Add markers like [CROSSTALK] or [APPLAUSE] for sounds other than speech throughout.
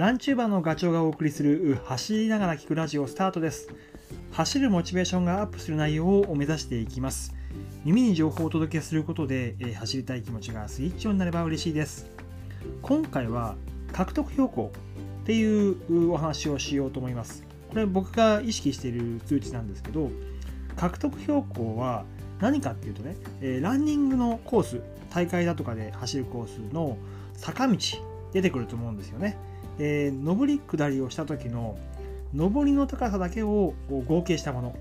ランチューバーのガチョウがお送りする走りながら聞くラジオスタートです。走るモチベーションがアップする内容を目指していきます。耳に情報をお届けすることで、え走りたい気持ちがスイッチオンになれば嬉しいです。今回は獲得標高っていうお話をしようと思います。これ僕が意識している数値なんですけど獲得標高は何かっていうとね、えランニングのコース大会だとかで走るコースの坂道出てくると思うんですよね、えー上り下りをした時の上りの高さだけを合計したもの、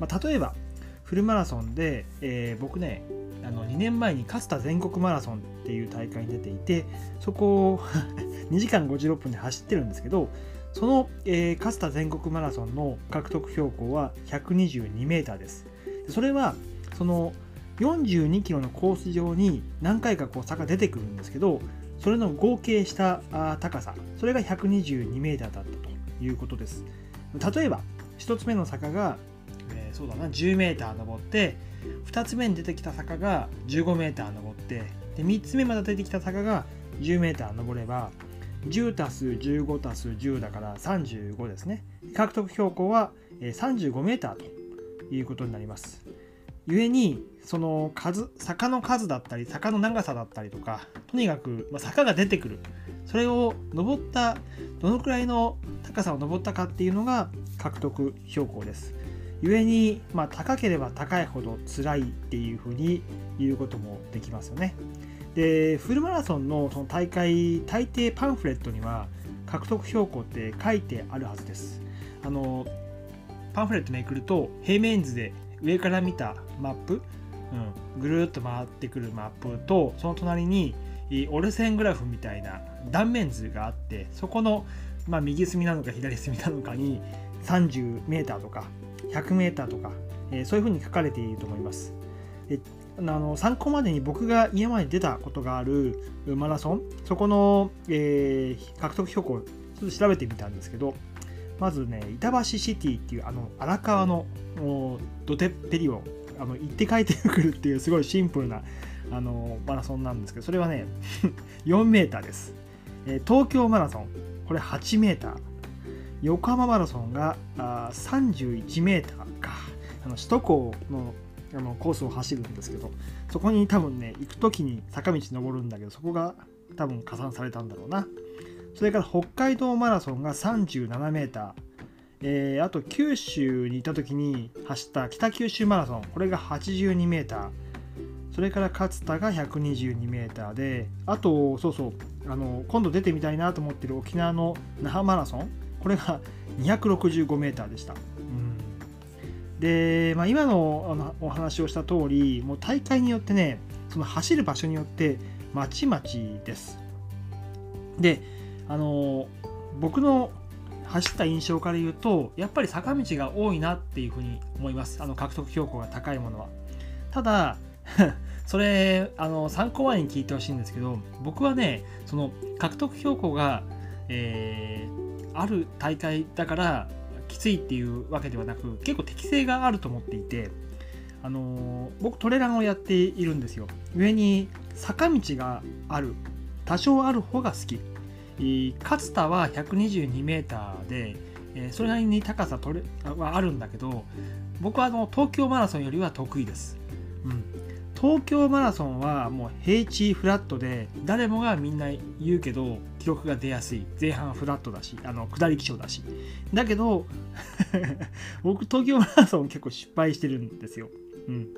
まあ、例えばフルマラソンで、えー僕ねあの2年前に勝田全国マラソンっていう大会に出ていてそこを [LAUGHS] 2時間56分で走ってるんですけどその、えー勝田全国マラソンの獲得標高は122メーターです。それはその42キロのコース上に何回かこう坂出てくるんですけどそれの合計した高さそれが122メーターだったということです。例えば1つ目の坂が、えーそうだな10メーター登って2つ目に出てきた坂が15メーター登ってで3つ目まで出てきた坂が10メーター登れば10たす15たす10だから35ですね。獲得標高は35メーターということになります。故にその数坂の数だったり坂の長さだったりとかとにかく、ま、坂が出てくる。それを登ったどのくらいの高さを登ったかっていうのが獲得標高です。故に、まあ、高ければ高いほど辛いっていうふうに言うこともできますよね。でフルマラソンのその大会大抵パンフレットには獲得標高って書いてあるはずです。あのパンフレットめくると平面図で上から見たマップ、うん、ぐるーっと回ってくるマップとその隣にえー折れ線グラフみたいな断面図があってそこの、まあ、右隅なのか左隅なのかに 30m とか 100m とか、えーそういうふうに書かれていると思います。であの参考までに僕が今まで出たことがあるマラソン？そこの、えー獲得標高ちょっと調べてみたんですけどまずね板橋シティっていうあの荒川のお土手っぺりをあの行って帰ってくるっていうすごいシンプルなあのマラソンなんですけどそれはね [LAUGHS] 4メーターです、え東京マラソンこれ8メーター。横浜マラソンがー31メーターか。あの首都高のあのコースを走るんですけどそこに多分ね行く時に坂道登るんだけどそこが多分加算されたんだろうな。それから北海道マラソンが37メーター。えーあと九州にいた時に走った北九州マラソン。これが82メーター。それから勝田が122メーターであとそうそうあの今度出てみたいなと思ってる沖縄の那覇マラソン。これが265メーターでした、うん、で、まあ、今のあのお話をした通りもう大会によってねその走る場所によってまちまちです。であの僕の走った印象から言うとやっぱり坂道が多いなっていうふうに思います。あの獲得標高が高いものは。ただ [LAUGHS] それあの参考前に聞いてほしいんですけど僕はねその獲得標高が、えーある大会だからきついっていうわけではなく結構適性があると思っていてあの僕トレランをやっているんですよ。上に坂道がある多少ある方が好き。勝田は 122m で、えーそれなりに高さ取れはあるんだけど僕はあの東京マラソンよりは得意です、うん、東京マラソンはもう平地フラットで誰もがみんな言うけど記録が出やすい。前半フラットだしあの下り基調だし。だけど [LAUGHS] 僕東京マラソン結構失敗してるんですよ、うん、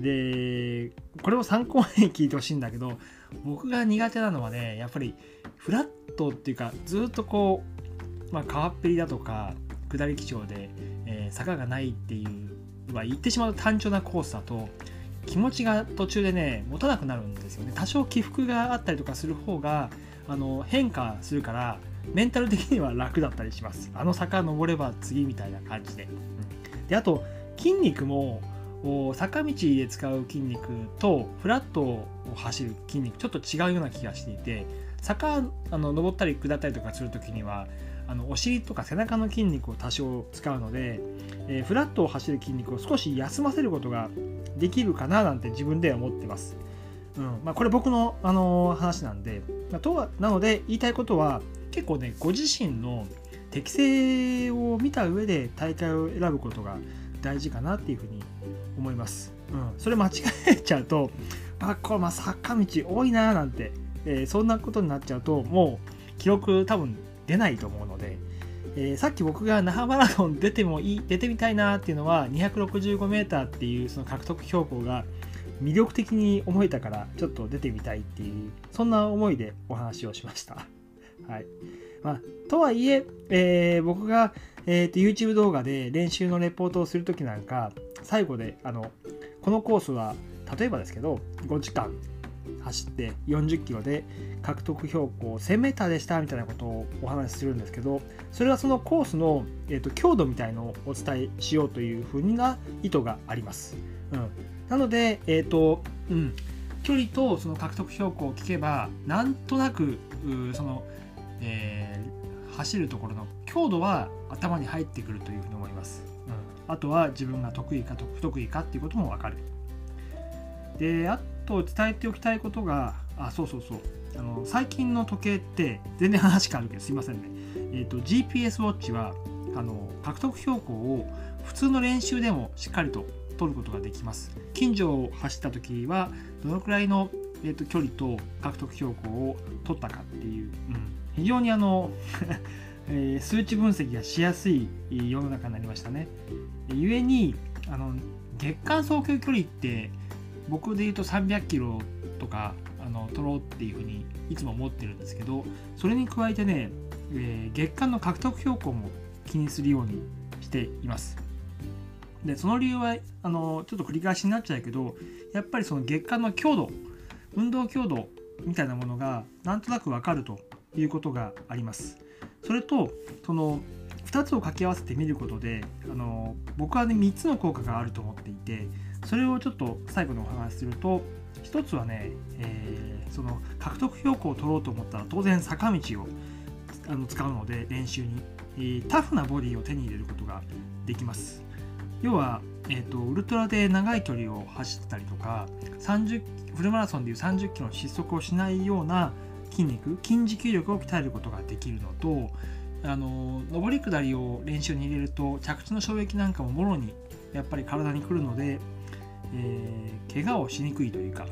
でこれを参考に聞いてほしいんだけど僕が苦手なのはねやっぱりフラットっていうかずっとこう、まあ、川っぺりだとか下り基調で、えー坂がないっていう、まあ、言ってしまう単調なコースだと気持ちが途中でね持たなくなるんですよね。多少起伏があったりとかする方があの変化するからメンタル的には楽だったりします。あの坂登れば次みたいな感じで、うん。であと筋肉も坂道で使う筋肉とフラットを走る筋肉ちょっと違うような気がしていて坂あの登ったり下ったりとかする時にはあのお尻とか背中の筋肉を多少使うので、えーフラットを走る筋肉を少し休ませることができるかななんて自分では思ってます。うんまあ、これ僕の、あのー話なんで、まあ、とはなので言いたいことは結構ねご自身の適性を見た上で大会を選ぶことが大事かなっていうふうに思います。うん、それ間違えちゃうとあこれまあ坂道多いななんて、えーそんなことになっちゃうともう記録多分出ないと思うので、えーさっき僕が那覇マラソン出てもいい出てみたいなっていうのは 265m っていうその獲得標高が魅力的に思えたからちょっと出てみたいっていうそんな思いでお話をしました。[LAUGHS] はいまあ、とはいええー僕が、えーと YouTube 動画で練習のレポートをするときなんか最後であのこのコースは例えばですけど5時間走って40キロで獲得標高 1000m でしたみたいなことをお話しするんですけどそれはそのコースの、えー、と強度みたいのをお伝えしようというふうな意図があります。うん、なので、えーとうん、距離とその獲得標高を聞けばなんとなくその、えー走るところの強度は頭に入ってくるというふうに思います。あとは自分が得意か不得意かっていうことも分かる。であと伝えておきたいことがあそうそうそう。あの最近の時計って全然話変わるけどすいませんね、えー、と GPS ウォッチはあの獲得標高を普通の練習でもしっかりと取ることができます。近所を走った時はどのくらいの、えー、と距離と獲得標高を取ったかっていう、うん、非常にあのえ数値分析がしやすい世の中になりましたね。ゆえにあの月間走行距離って僕で言うと300キロとかあの取ろうっていうふうにいつも思ってるんですけどそれに加えてね、えー月間の獲得標高も気にするようにしています。でその理由はあのちょっと繰り返しになっちゃうけどやっぱりその月間の強度運動強度みたいなものがなんとなく分かるということがあります。それとその2つを掛け合わせてみることであの僕はね3つの効果があると思っていてそれをちょっと最後にお話しすると1つはね、えーその獲得標高を取ろうと思ったら当然坂道をあの使うので練習に、えータフなボディを手に入れることができます。要は、えー、とウルトラで長い距離を走ったりとか30フルマラソンでいう30キロの失速をしないような筋肉筋持久力を鍛えることができるのとあの上り下りを練習に入れると着地の衝撃なんかももろにやっぱり体に来るので、えー怪我をしにくいというか、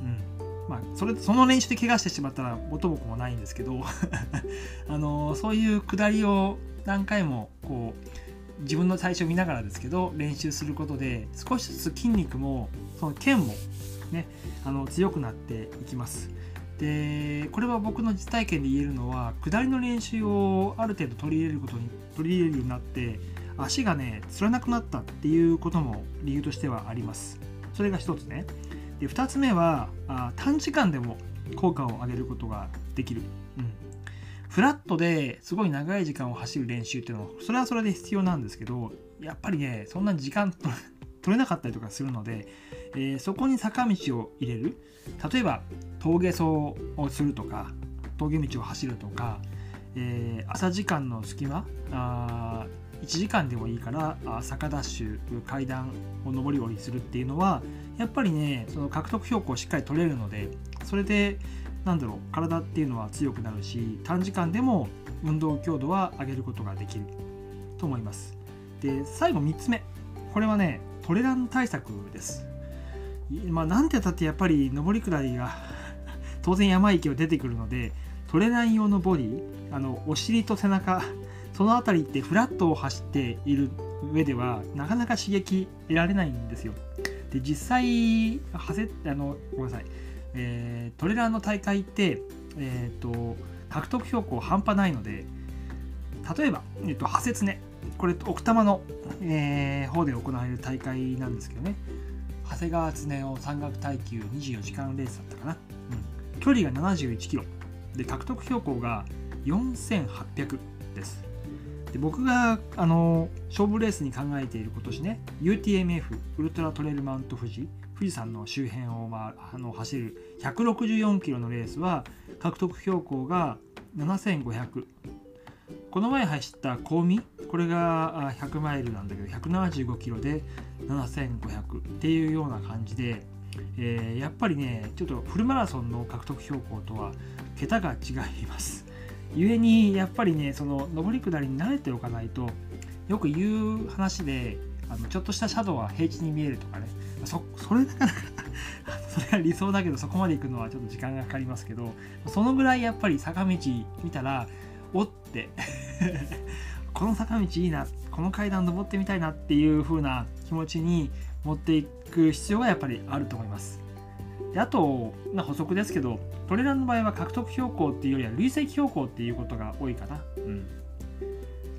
うんまあ、それその練習で怪我してしまったら元も子もないんですけど [LAUGHS] あのそういう下りを何回もこう自分の最初見ながらですけど練習することで少しずつ筋肉もその腱もねあの強くなっていきます。でこれは僕の実体験で言えるのは下りの練習をある程度取り入れることに取り入れるようになって足がねつらなくなったっていうことも理由としてはあります。それが一つね。で2つ目はあ短時間でも効果を上げることができる、うん、フラットですごい長い時間を走る練習っていうのはそれはそれで必要なんですけどやっぱりねそんな時間と取れなかったりとかするので、えーそこに坂道を入れる。例えば峠走をするとか峠道を走るとか、えー朝時間の隙間あ1時間でもいいから坂ダッシュ階段を上り下りするっていうのはやっぱりねその獲得標高をしっかり取れるのでそれでなんだろう体っていうのは強くなるし短時間でも運動強度は上げることができると思います。で最後3つ目。これはねトレラン対策です。まあなんてったってやっぱり上り下りが当然山行きは出てくるのでトレラン用のボディあのお尻と背中その辺りってフラットを走っている上ではなかなか刺激得られないんですよ。で実際はせあのごめんなさい、えートレランの大会って、えー、と獲得標高半端ないので例えば、えー、とハセツネこれ奥多摩の、えー方で行われる大会なんですけどね。長谷川恒夫山岳耐久24時間レースだったかな、うん、距離が71キロ。で獲得標高が4800です。で僕があの勝負レースに考えている今年ね UTMF ウルトラトレイルマウント富士富士山の周辺を、まあ、あの走る164キロのレースは獲得標高が7500この前走った香美これが100マイルなんだけど175キロで7500っていうような感じでえー、やっぱりねちょっとフルマラソンの獲得標高とは桁が違います。故にやっぱりねその上り下りに慣れておかないとよく言う話であのちょっとしたシャドウは平地に見えるとかね。そそれだから [LAUGHS] それが理想だけどそこまで行くのはちょっと時間がかかりますけどそのぐらいやっぱり坂道見たらおって [LAUGHS] この坂道いいなこの階段登ってみたいなっていう風な気持ちに持っていく必要がやっぱりあると思います。であと、まあ、補足ですけどトレランの場合は獲得標高っていうよりは累積標高っていうことが多いかな。うん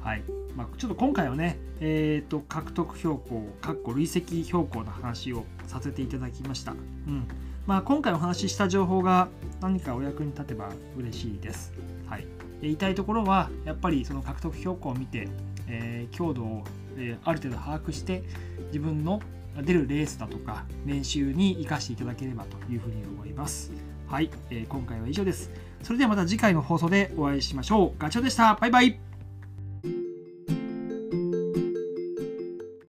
はいまあ、ちょっと今回はね、えーと、獲得標高、かっこ累積標高の話をさせていただきました。うんまあ、今回お話しした情報が何かお役に立てば嬉しいです。言いたいところは、やっぱりその獲得標高を見て、えー、強度を、え、ある程度把握して、自分の出るレースだとか練習に生かしていただければというふうに思います。はい、えー、今回は以上です。それではまた次回の放送でお会いしましょう。ガチョウでした。バイバイ。